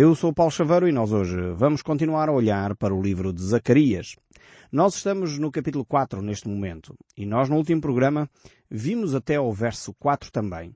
Eu sou Paulo Chaveiro e nós hoje vamos continuar a olhar para o livro de Zacarias. Nós estamos no capítulo 4 neste momento e nós no último programa vimos até ao verso 4 também,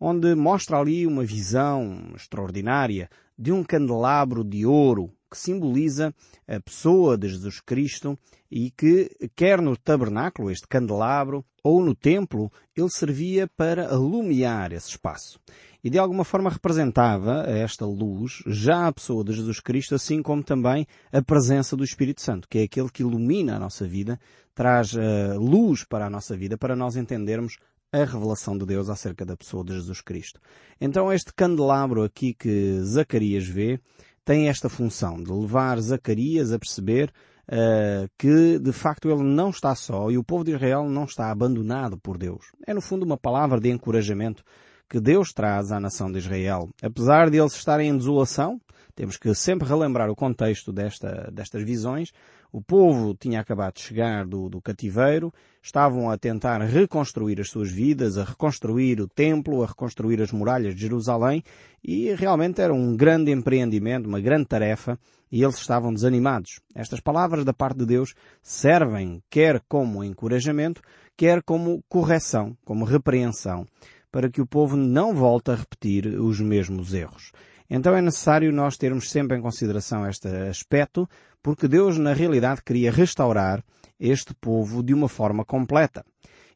onde mostra ali uma visão extraordinária de um candelabro de ouro que simboliza a pessoa de Jesus Cristo e que, quer no tabernáculo, este candelabro, ou no templo, ele servia para alumiar esse espaço. E de alguma forma representava esta luz já a pessoa de Jesus Cristo, assim como também a presença do Espírito Santo, que é aquele que ilumina a nossa vida, traz uh, luz para a nossa vida, para nós entendermos a revelação de Deus acerca da pessoa de Jesus Cristo. Então este candelabro aqui que Zacarias vê tem esta função de levar Zacarias a perceber uh, que de facto ele não está só e o povo de Israel não está abandonado por Deus. É no fundo uma palavra de encorajamento que Deus traz à nação de Israel. Apesar de eles estarem em desolação, temos que sempre relembrar o contexto desta, destas visões. O povo tinha acabado de chegar do, do, cativeiro, estavam a tentar reconstruir as suas vidas, a reconstruir o templo, a reconstruir as muralhas de Jerusalém e realmente era um grande empreendimento, uma grande tarefa e eles estavam desanimados. Estas palavras da parte de Deus servem quer como encorajamento, quer como correção, como repreensão, para que o povo não volte a repetir os mesmos erros. Então é necessário nós termos sempre em consideração este aspecto, porque Deus na realidade queria restaurar este povo de uma forma completa.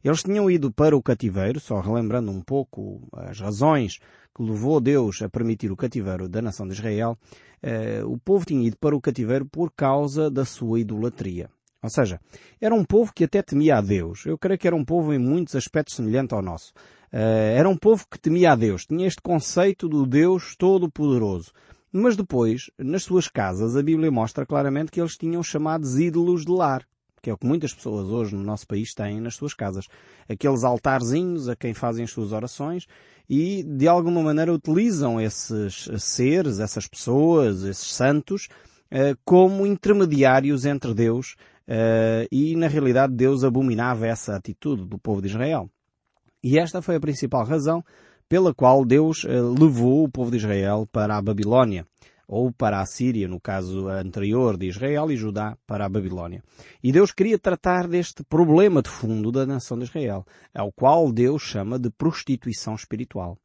Eles tinham ido para o cativeiro, só relembrando um pouco as razões que levou Deus a permitir o cativeiro da nação de Israel, eh, o povo tinha ido para o cativeiro por causa da sua idolatria. Ou seja, era um povo que até temia a Deus. Eu creio que era um povo em muitos aspectos semelhante ao nosso. Uh, era um povo que temia a Deus. Tinha este conceito do Deus Todo-Poderoso. Mas depois, nas suas casas, a Bíblia mostra claramente que eles tinham chamados ídolos de lar. Que é o que muitas pessoas hoje no nosso país têm nas suas casas. Aqueles altarzinhos a quem fazem as suas orações e, de alguma maneira, utilizam esses seres, essas pessoas, esses santos, uh, como intermediários entre Deus Uh, e na realidade Deus abominava essa atitude do povo de Israel. E esta foi a principal razão pela qual Deus uh, levou o povo de Israel para a Babilónia, ou para a Síria, no caso anterior de Israel e Judá, para a Babilónia. E Deus queria tratar deste problema de fundo da nação de Israel, ao qual Deus chama de prostituição espiritual.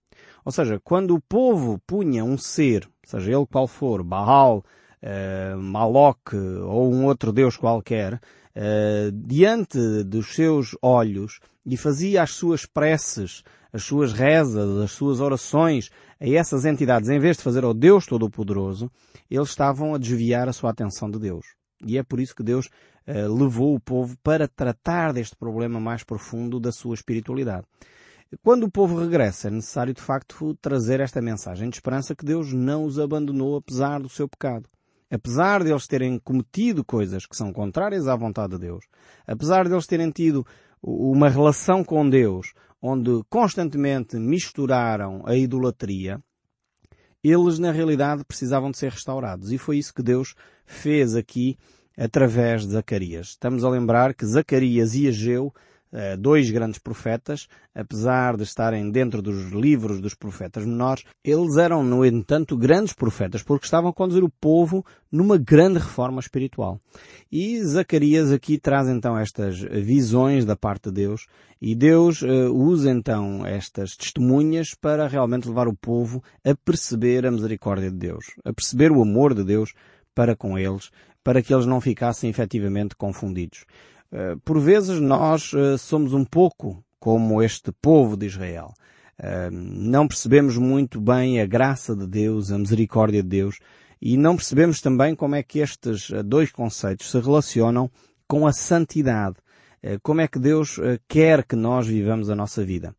Ou seja, quando o povo punha um ser, seja ele qual for, Baal, uh, Maloc ou um outro deus qualquer, uh, diante dos seus olhos e fazia as suas preces, as suas rezas, as suas orações a essas entidades, em vez de fazer ao Deus Todo-Poderoso, eles estavam a desviar a sua atenção de Deus. E é por isso que Deus uh, levou o povo para tratar deste problema mais profundo da sua espiritualidade. Quando o povo regressa, é necessário de facto trazer esta mensagem de esperança que Deus não os abandonou apesar do seu pecado apesar de eles terem cometido coisas que são contrárias à vontade de Deus, apesar de eles terem tido uma relação com Deus onde constantemente misturaram a idolatria, eles na realidade precisavam de ser restaurados. E foi isso que Deus fez aqui através de Zacarias. Estamos a lembrar que Zacarias e Ageu dois grandes profetas, apesar de estarem dentro dos livros dos profetas menores, eles eram, no entanto, grandes profetas, porque estavam a conduzir o povo numa grande reforma espiritual. E Zacarias aqui traz então estas visões da parte de Deus, e Deus uh, usa então estas testemunhas para realmente levar o povo a perceber a misericórdia de Deus, a perceber o amor de Deus para com eles, para que eles não ficassem efetivamente confundidos. Eh, por vezes nós eh, somos um pouco como este povo de Israel. Eh, não percebemos muito bem a graça de Deus, a misericórdia de Deus, e não percebemos também como é que estes dois conceitos se relacionam com a santidade. Como é que Deus quer que nós vivamos a nossa vida.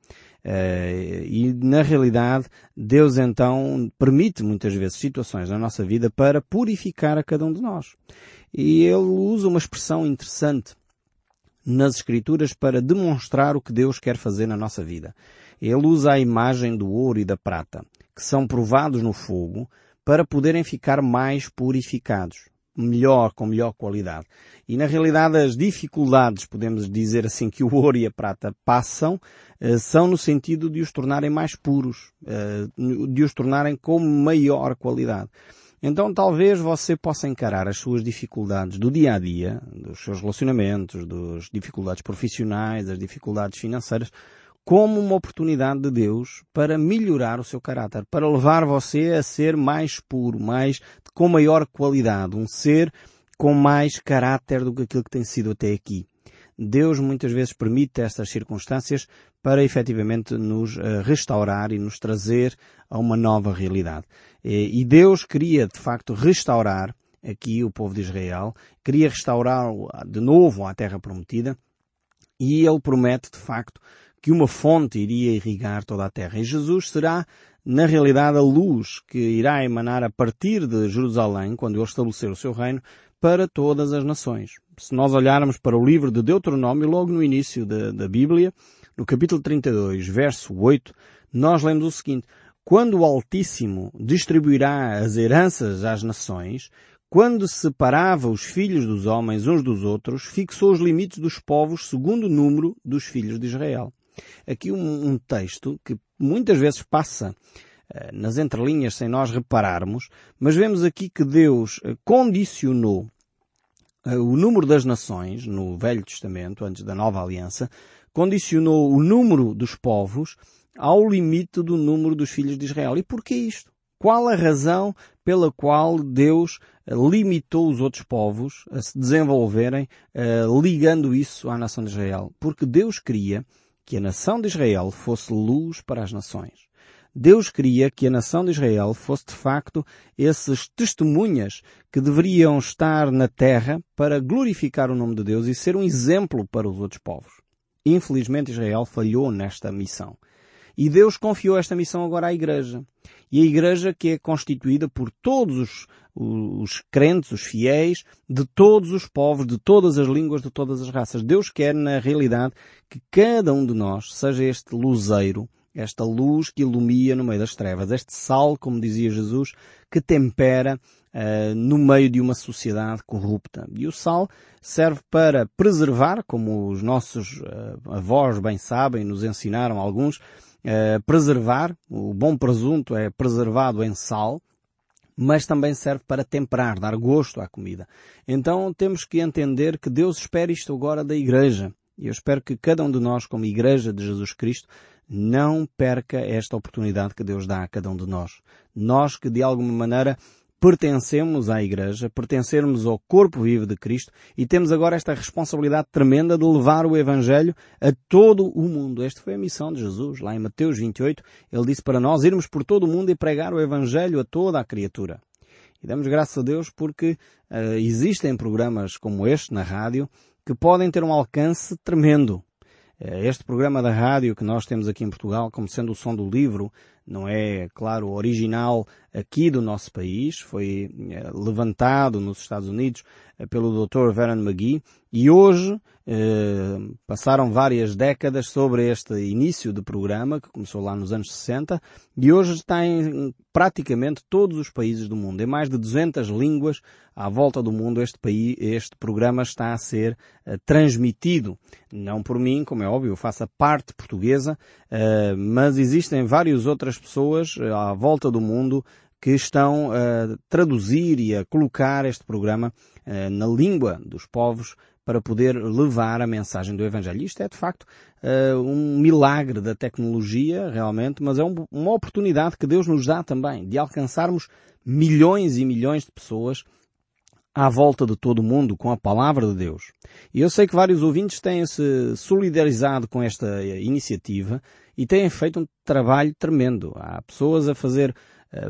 E na realidade, Deus então permite muitas vezes situações na nossa vida para purificar a cada um de nós. E Ele usa uma expressão interessante nas Escrituras para demonstrar o que Deus quer fazer na nossa vida. Ele usa a imagem do ouro e da prata, que são provados no fogo, para poderem ficar mais purificados. melhor, com melhor qualidade. E na realidade as dificuldades, podemos dizer assim, que o ouro e a prata passam, eh, são no sentido de os tornarem mais puros, eh, de os tornarem com maior qualidade. Então talvez você possa encarar as suas dificuldades do dia a dia, dos seus relacionamentos, das dificuldades profissionais, das dificuldades financeiras, como uma oportunidade de Deus para melhorar o seu caráter, para levar você a ser mais puro, mais, com maior qualidade, um ser com mais caráter do que aquilo que tem sido até aqui. Deus muitas vezes permite estas circunstâncias para efetivamente nos eh, restaurar e nos trazer a uma nova realidade. E Deus queria de facto restaurar aqui o povo de Israel, queria restaurá-lo de novo à terra prometida e ele promete de facto que uma fonte iria irrigar toda a terra. E Jesus será, na realidade, a luz que irá emanar a partir de Jerusalém, quando ele estabelecer o seu reino, para todas as nações. Se nós olharmos para o livro de Deuteronômio, logo no início da, da Bíblia, no capítulo 32, verso 8, nós lemos o seguinte, quando o Altíssimo distribuirá as heranças às nações, quando separava os filhos dos homens uns dos outros, fixou os limites dos povos segundo o número dos filhos de Israel. Aqui um, um texto que muitas vezes passa uh, nas entrelinhas sem nós repararmos, mas vemos aqui que Deus uh, condicionou uh, o número das nações no Velho Testamento, antes da Nova Aliança, condicionou o número dos povos ao limite do número dos filhos de Israel. E porquê isto? Qual a razão pela qual Deus limitou os outros povos a se desenvolverem, ligando isso à nação de Israel? Porque Deus queria que a nação de Israel fosse luz para as nações. Deus queria que a nação de Israel fosse de facto esses testemunhas que deveriam estar na terra para glorificar o nome de Deus e ser um exemplo para os outros povos. Infelizmente Israel falhou nesta missão. E Deus confiou esta missão agora à Igreja. E a Igreja que é constituída por todos os, os crentes, os fiéis, de todos os povos, de todas as línguas, de todas as raças. Deus quer, na realidade, que cada um de nós seja este luzeiro, esta luz que ilumina no meio das trevas, este sal, como dizia Jesus, que tempera uh, no meio de uma sociedade corrupta. E o sal serve para preservar, como os nossos uh, avós bem sabem, nos ensinaram alguns, uh, preservar, o bom presunto é preservado em sal, mas também serve para temperar, dar gosto à comida. Então temos que entender que Deus espera isto agora da Igreja. E eu espero que cada um de nós, como Igreja de Jesus Cristo, não perca esta oportunidade que Deus dá a cada um de nós. Nós que de alguma maneira pertencemos à Igreja, pertencermos ao corpo vivo de Cristo e temos agora esta responsabilidade tremenda de levar o Evangelho a todo o mundo. Esta foi a missão de Jesus. Lá em Mateus 28, ele disse para nós irmos por todo o mundo e pregar o Evangelho a toda a criatura. E damos graças a Deus porque uh, existem programas como este na rádio que podem ter um alcance tremendo. Eh, este programa da rádio que nós temos aqui em Portugal, como sendo o som do livro, não é, claro, original aqui do nosso país, foi eh, levantado nos Estados Unidos eh, pelo Dr. Vernon McGee e hoje eh, passaram várias décadas sobre este início de programa que começou lá nos anos 60 e hoje está em praticamente todos os países do mundo. Em mais de 200 línguas à volta do mundo este, país, este programa está a ser uh, transmitido. Não por mim, como é óbvio, eu faço a parte portuguesa, uh, mas existem várias outras pessoas uh, à volta do mundo que estão a traduzir e a colocar este programa uh, na língua dos povos para poder levar a mensagem do Evangelho. Isto é, de facto, uh, um milagre da tecnologia, realmente, mas é um, uma oportunidade que Deus nos dá também de alcançarmos milhões e milhões de pessoas à volta de todo o mundo com a palavra de Deus. E eu sei que vários ouvintes têm se solidarizado com esta iniciativa e têm feito um trabalho tremendo. Há pessoas a fazer eh,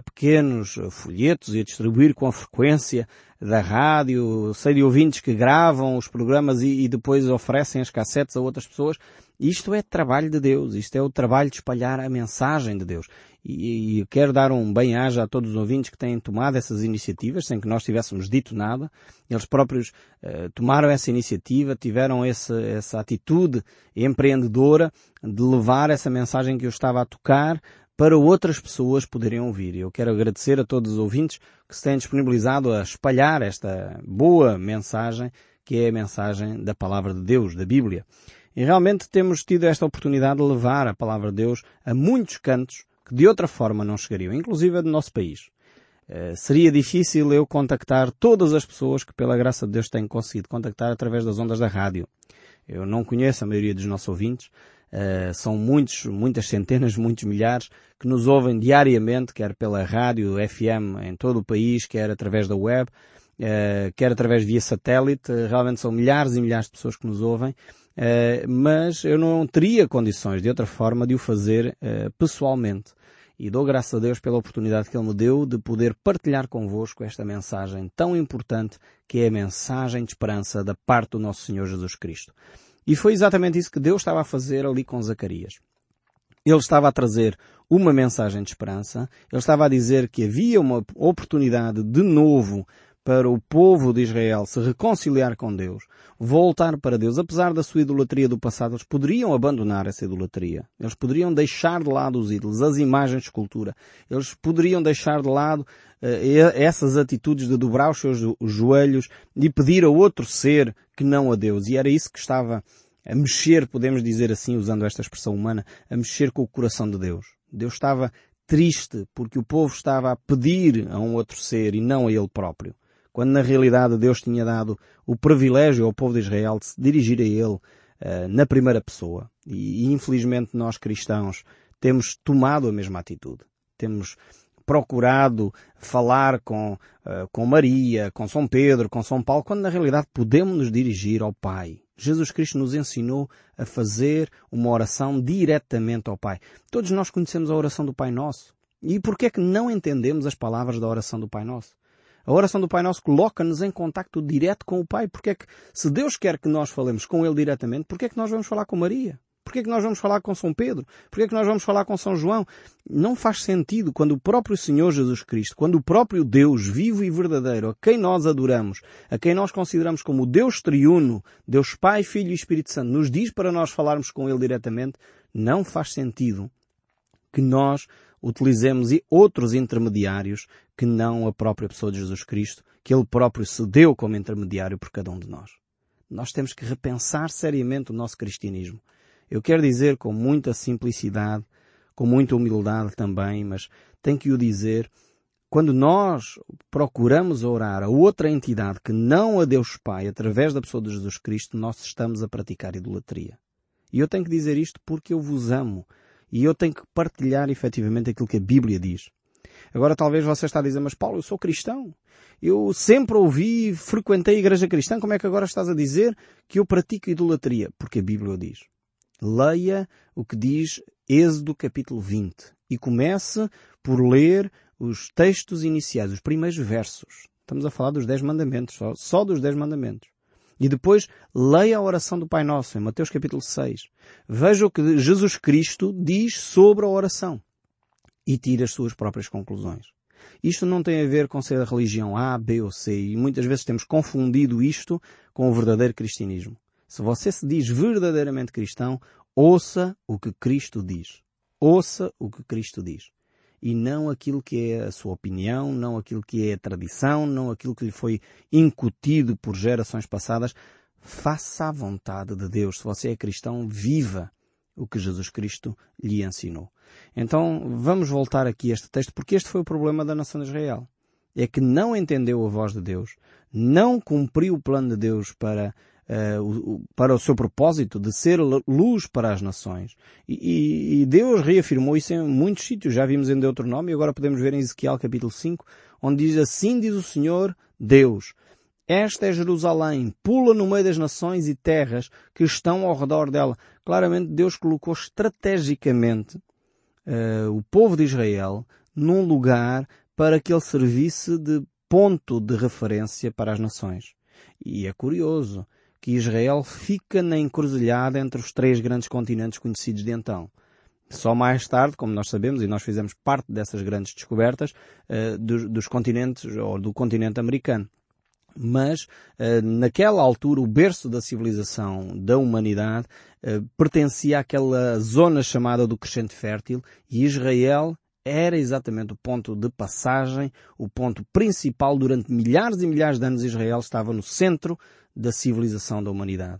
pequenos folhetos e a distribuir com a frequência da rádio. Sei de ouvintes que gravam os programas e, e depois oferecem as cassetes a outras pessoas. Isto é trabalho de Deus. Isto é o trabalho de espalhar a mensagem de Deus. E, e quero dar um bem-aja a todos os ouvintes que têm tomado essas iniciativas sem que nós tivéssemos dito nada. Eles próprios uh, tomaram essa iniciativa, tiveram essa, essa atitude empreendedora de levar essa mensagem que eu estava a tocar para outras pessoas poderem ouvir. Eu quero agradecer a todos os ouvintes que se têm disponibilizado a espalhar esta boa mensagem, que é a mensagem da Palavra de Deus, da Bíblia. E realmente temos tido esta oportunidade de levar a Palavra de Deus a muitos cantos que de outra forma não chegariam, inclusive do nosso país. Uh, seria difícil eu contactar todas as pessoas que pela graça de Deus tenho conseguido contactar através das ondas da rádio. Eu não conheço a maioria dos nossos ouvintes, Uh, são muitos, muitas centenas, muitos milhares que nos ouvem diariamente, quer pela rádio FM em todo o país, quer através da web, uh, quer através via satélite. Uh, realmente são milhares e milhares de pessoas que nos ouvem. mas eu não teria condições de outra forma de o fazer pessoalmente. E dou graças a Deus pela oportunidade que Ele me deu de poder partilhar convosco esta mensagem tão importante que é a mensagem de esperança da parte do nosso Senhor Jesus Cristo. E foi exatamente isso que Deus estava a fazer ali com Zacarias. Ele estava a trazer uma mensagem de esperança, ele estava a dizer que havia uma oportunidade de novo para o povo de Israel se reconciliar com Deus, voltar para Deus. Apesar da sua idolatria do passado, eles poderiam abandonar essa idolatria. Eles poderiam deixar de lado os ídolos, as imagens de escultura. Eles poderiam deixar de lado uh, essas atitudes de dobrar os seus joelhos e pedir a outro ser que não a Deus. E era isso que estava a mexer, podemos dizer assim, usando esta expressão humana, a mexer com o coração de Deus. Deus estava triste porque o povo estava a pedir a um outro ser e não a ele próprio quando na realidade Deus tinha dado o privilégio ao povo de Israel de se dirigir a Ele uh, na primeira pessoa. E, e infelizmente nós cristãos temos tomado a mesma atitude. Temos procurado falar com, uh, com Maria, com São Pedro, com São Paulo, quando na realidade podemos nos dirigir ao Pai. Jesus Cristo nos ensinou a fazer uma oração diretamente ao Pai. Todos nós conhecemos a oração do Pai Nosso. E por que é que não entendemos as palavras da oração do Pai Nosso? A oração do Pai Nosso coloca-nos em contacto direto com o Pai. Porque é que, se Deus quer que nós falemos com Ele diretamente, porque é que nós vamos falar com Maria? Porquê é que nós vamos falar com São Pedro? Porquê é que nós vamos falar com São João? Não faz sentido quando o próprio Senhor Jesus Cristo, quando o próprio Deus vivo e verdadeiro, a quem nós adoramos, a quem nós consideramos como Deus triuno, Deus Pai, Filho e Espírito Santo, nos diz para nós falarmos com Ele diretamente, não faz sentido que nós utilizemos outros intermediários que não a própria pessoa de Jesus Cristo, que Ele próprio se deu como intermediário por cada um de nós. Nós temos que repensar seriamente o nosso cristianismo. Eu quero dizer com muita simplicidade, com muita humildade também, mas tenho que o dizer, quando nós procuramos orar a outra entidade que não a Deus Pai, através da pessoa de Jesus Cristo, nós estamos a praticar idolatria. E eu tenho que dizer isto porque eu vos amo. E eu tenho que partilhar efetivamente aquilo que a Bíblia diz. Agora talvez você está a dizer, mas Paulo, eu sou cristão. Eu sempre ouvi, frequentei a igreja cristã, como é que agora estás a dizer que eu pratico idolatria? Porque a Bíblia diz. Leia o que diz Êxodo capítulo 20 e comece por ler os textos iniciais, os primeiros versos. Estamos a falar dos Dez Mandamentos, só, só dos Dez Mandamentos. E depois leia a oração do Pai Nosso, em Mateus capítulo 6. Veja o que Jesus Cristo diz sobre a oração. E tire as suas próprias conclusões. Isto não tem a ver com ser a religião A, B ou C, e muitas vezes temos confundido isto com o verdadeiro cristianismo. Se você se diz verdadeiramente cristão, ouça o que Cristo diz. Ouça o que Cristo diz e não aquilo que é a sua opinião, não aquilo que é a tradição, não aquilo que lhe foi incutido por gerações passadas. Faça a vontade de Deus. Se você é cristão, viva o que Jesus Cristo lhe ensinou. Então, vamos voltar aqui a este texto, porque este foi o problema da nação de Israel. É que não entendeu a voz de Deus, não cumpriu o plano de Deus para uh, para o seu propósito de ser luz para as nações. E, e, Deus reafirmou isso em muitos sítios. Já vimos em Deuteronômio, agora podemos ver em Ezequiel capítulo 5, onde diz assim diz o Senhor Deus. Esta é Jerusalém, pula no meio das nações e terras que estão ao redor dela. Claramente Deus colocou estrategicamente uh, o povo de Israel num lugar para que ele servisse de ponto de referência para as nações. E é curioso que Israel fica na encruzilhada entre os três grandes continentes conhecidos de então. Só mais tarde, como nós sabemos, e nós fizemos parte dessas grandes descobertas, uh, dos, dos continentes, ou do continente americano. mas naquela altura o berço da civilização da humanidade pertencia àquela zona chamada do crescente fértil e Israel era exatamente o ponto de passagem, o ponto principal durante milhares e milhares de anos Israel estava no centro da civilização da humanidade.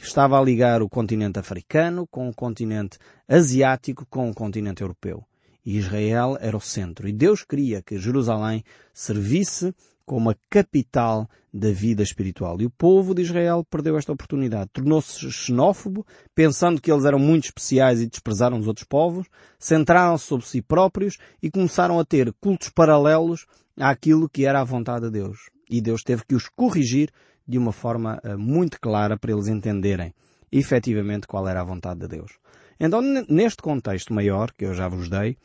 Estava a ligar o continente africano com o continente asiático com o continente europeu. E Israel era o centro. E Deus queria que Jerusalém servisse como a capital da vida espiritual. E o povo de Israel perdeu esta oportunidade. Tornou-se xenófobo, pensando que eles eram muito especiais e desprezaram os outros povos, centraram-se sobre si próprios e começaram a ter cultos paralelos àquilo que era a vontade de Deus. E Deus teve que os corrigir de uma forma eh, muito clara para eles entenderem efetivamente qual era a vontade de Deus. Então, neste contexto maior, que eu já vos dei,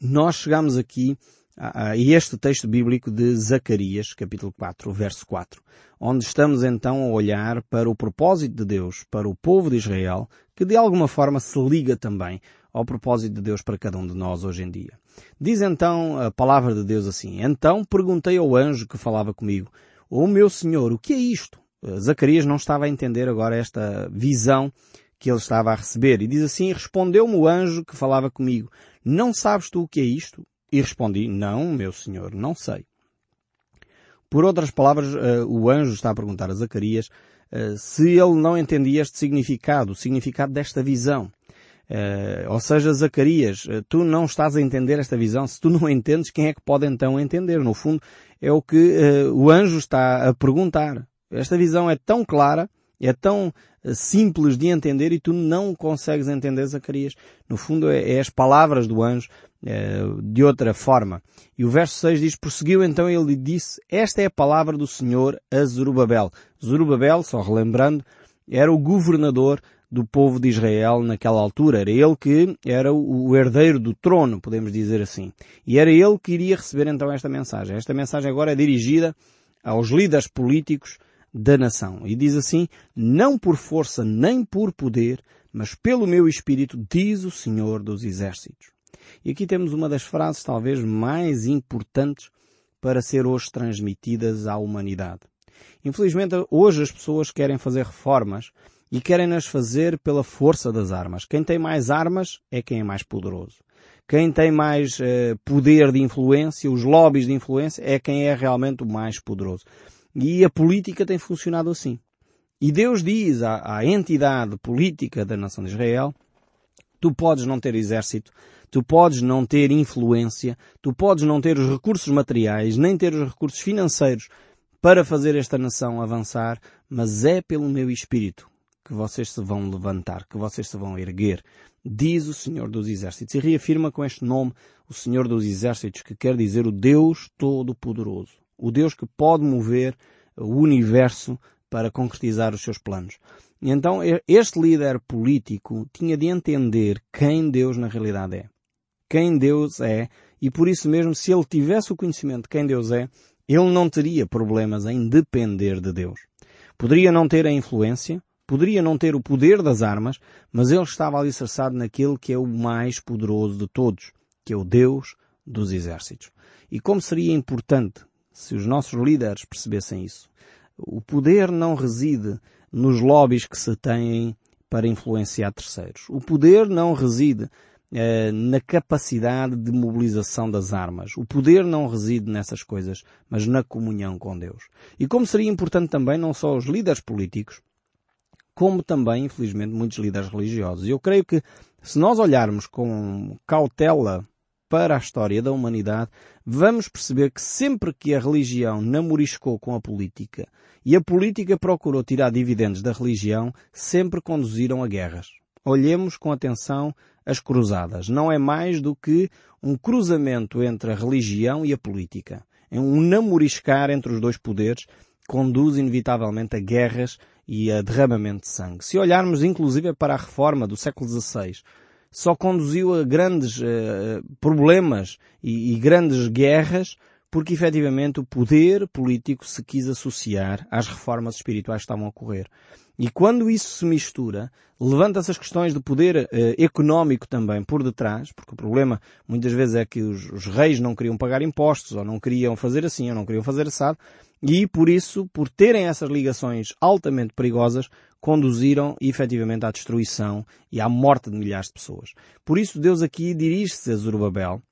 nós chegamos aqui a este texto bíblico de Zacarias, capítulo 4, verso 4, onde estamos então a olhar para o propósito de Deus para o povo de Israel, que de alguma forma se liga também ao propósito de Deus para cada um de nós hoje em dia. Diz então a palavra de Deus assim, Então perguntei ao anjo que falava comigo, o oh, meu Senhor, o que é isto? Zacarias não estava a entender agora esta visão que ele estava a receber. E diz assim, respondeu-me o anjo que falava comigo, não sabes tu o que é isto? E respondi, não, meu senhor, não sei. Por outras palavras, uh, o anjo está a perguntar a Zacarias uh, se ele não entendia este significado, o significado desta visão. Uh, ou seja, Zacarias, tu não estás a entender esta visão. Se tu não entendes, quem é que pode então entender? No fundo, é o que o anjo está a perguntar. Esta visão é tão clara, é tão simples de entender e tu não consegues entender Zacarias. No fundo, é, é as palavras do anjo é, de outra forma. E o verso 6 diz, prosseguiu então ele disse, esta é a palavra do Senhor a Zorubabel. Zorubabel, só relembrando, era o governador do povo de Israel naquela altura. Era ele que era o herdeiro do trono, podemos dizer assim. E era ele que iria receber então esta mensagem. Esta mensagem agora é dirigida aos líderes políticos da nação. E diz assim, não por força nem por poder, mas pelo meu espírito, diz o Senhor dos Exércitos. E aqui temos uma das frases talvez mais importantes para ser hoje transmitidas à humanidade. Infelizmente, hoje as pessoas querem fazer reformas e querem-nas fazer pela força das armas. Quem tem mais armas é quem é mais poderoso. Quem tem mais eh, poder de influência, os lobbies de influência, é quem é realmente o mais poderoso. E a política tem funcionado assim. E Deus diz à, à entidade política da nação de Israel, tu podes não ter exército, tu podes não ter influência, tu podes não ter os recursos materiais, nem ter os recursos financeiros para fazer esta nação avançar, mas é pelo meu espírito que vocês se vão levantar, que vocês se vão erguer, diz o Senhor dos Exércitos. E reafirma com este nome o Senhor dos Exércitos, que quer dizer o Deus Todo-Poderoso. O Deus que pode mover o universo para concretizar os seus planos. E então este líder político tinha de entender quem Deus na realidade é. Quem Deus é, e por isso mesmo, se ele tivesse o conhecimento de quem Deus é, ele não teria problemas em depender de Deus. Poderia não ter a influência, poderia não ter o poder das armas, mas ele estava alicerçado naquele que é o mais poderoso de todos, que é o Deus dos exércitos. E como seria importante se os nossos líderes percebessem isso. O poder não reside nos lobbies que se têm para influenciar terceiros. O poder não reside eh, na capacidade de mobilização das armas. O poder não reside nessas coisas, mas na comunhão com Deus. E como seria importante também não só os líderes políticos, como também, infelizmente, muitos líderes religiosos. E eu creio que se nós olharmos com cautela para a história da humanidade, vamos perceber que sempre que a religião namoriscou com a política e a política procurou tirar dividendos da religião, sempre conduziram a guerras. Olhemos com atenção as cruzadas. Não é mais do que um cruzamento entre a religião e a política. É um namoriscar entre os dois poderes conduz inevitavelmente a guerras e a derramamento de sangue. Se olharmos inclusive para a reforma do século XVI, só conduziu a grandes uh, problemas e, e grandes guerras porque efetivamente o poder político se quis associar às reformas espirituais que estavam a ocorrer. E quando isso se mistura, levanta-se as questões de poder eh, económico também por detrás, porque o problema muitas vezes é que os, os, reis não queriam pagar impostos, ou não queriam fazer assim, ou não queriam fazer assado, E por isso, por terem essas ligações altamente perigosas, conduziram efetivamente à destruição e à morte de milhares de pessoas. Por isso Deus aqui dirige-se a Zorobabel,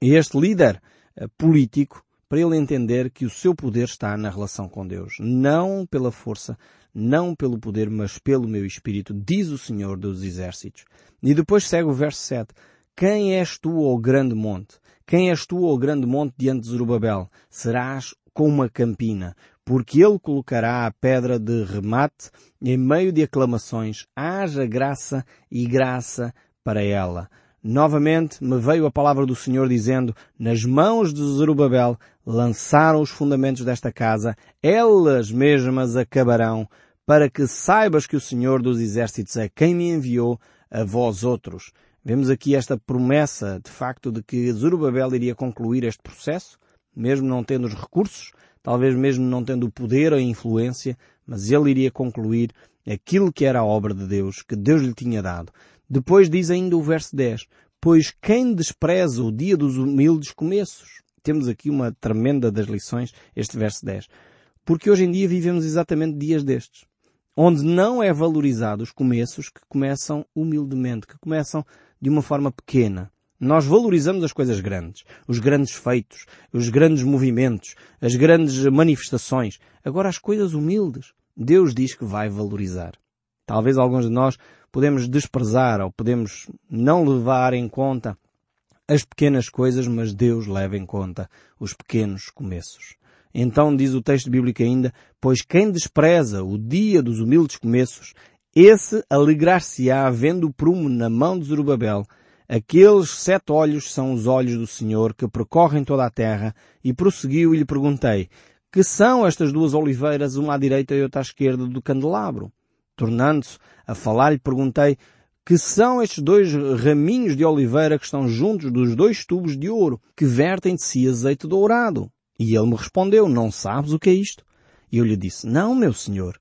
este líder eh, político, para ele entender que o seu poder está na relação com Deus. Não pela força, não pelo poder, mas pelo meu espírito, diz o Senhor dos Exércitos. E depois segue o verso 7. Quem és tu, ó grande monte? Quem és tu, ó grande monte, diante de Zorobabel? Serás como uma campina, porque ele colocará a pedra de remate em meio de aclamações. Haja graça e graça para ela. Novamente me veio a palavra do Senhor dizendo, nas mãos de Zerubabel lançaram os fundamentos desta casa, elas mesmas acabarão, para que saibas que o Senhor dos Exércitos é quem me enviou a vós outros. Vemos aqui esta promessa, de facto, de que Zerubabel iria concluir este processo, mesmo não tendo os recursos, talvez mesmo não tendo o poder ou a influência, mas ele iria concluir aquilo que era a obra de Deus, que Deus lhe tinha dado. Depois diz ainda o verso 10, pois quem despreza o dia dos humildes começos? Temos aqui uma tremenda das lições, este verso 10. Porque hoje em dia vivemos exatamente dias destes, onde não é valorizado os começos que começam humildemente, que começam de uma forma pequena. Nós valorizamos as coisas grandes, os grandes feitos, os grandes movimentos, as grandes manifestações. Agora as coisas humildes, Deus diz que vai valorizar. Talvez alguns de nós podemos desprezar ou podemos não levar em conta as pequenas coisas, mas Deus leva em conta os pequenos começos. Então diz o texto bíblico ainda, pois quem despreza o dia dos humildes começos, esse alegrar-se-á vendo o prumo na mão de Zorobabel. Aqueles sete olhos são os olhos do Senhor que percorrem toda a terra. E prosseguiu e lhe perguntei, que são estas duas oliveiras, uma à direita e outra à esquerda do candelabro? Tornando-se a falar, lhe perguntei que são estes dois raminhos de oliveira que estão juntos dos dois tubos de ouro, que vertem de si azeite dourado. E ele me respondeu, não sabes o que é isto? E eu lhe disse, não, meu senhor.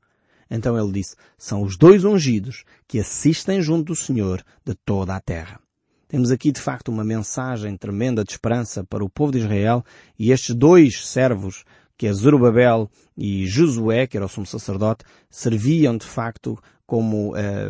Então ele disse, são os dois ungidos que assistem junto do Senhor de toda a terra. Temos aqui de facto uma mensagem tremenda de esperança para o povo de Israel e estes dois servos que é Zorobabel e Josué, que era o sumo sacerdote, serviam de facto como eh,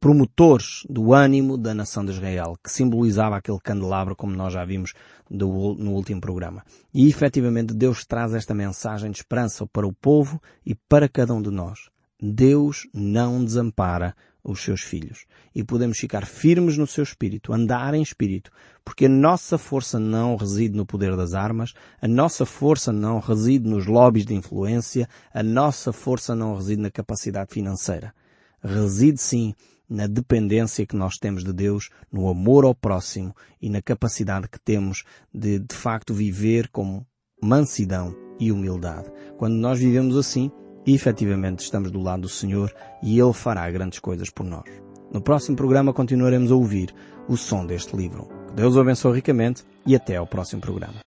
promotores do ânimo da nação de Israel, que simbolizava aquele candelabro, como nós já vimos do, no último programa. E efetivamente Deus traz esta mensagem de esperança para o povo e para cada um de nós. Deus não desampara os seus filhos. E podemos ficar firmes no seu espírito, andar em espírito, porque a nossa força não reside no poder das armas, a nossa força não reside nos lobbies de influência, a nossa força não reside na capacidade financeira. Reside sim na dependência que nós temos de Deus, no amor ao próximo e na capacidade que temos de, de facto, viver com mansidão e humildade. Quando nós vivemos assim, e efetivamente estamos do lado do Senhor e Ele fará grandes coisas por nós. No próximo programa continuaremos a ouvir o som deste livro. Que Deus o abençoe ricamente e até ao próximo programa.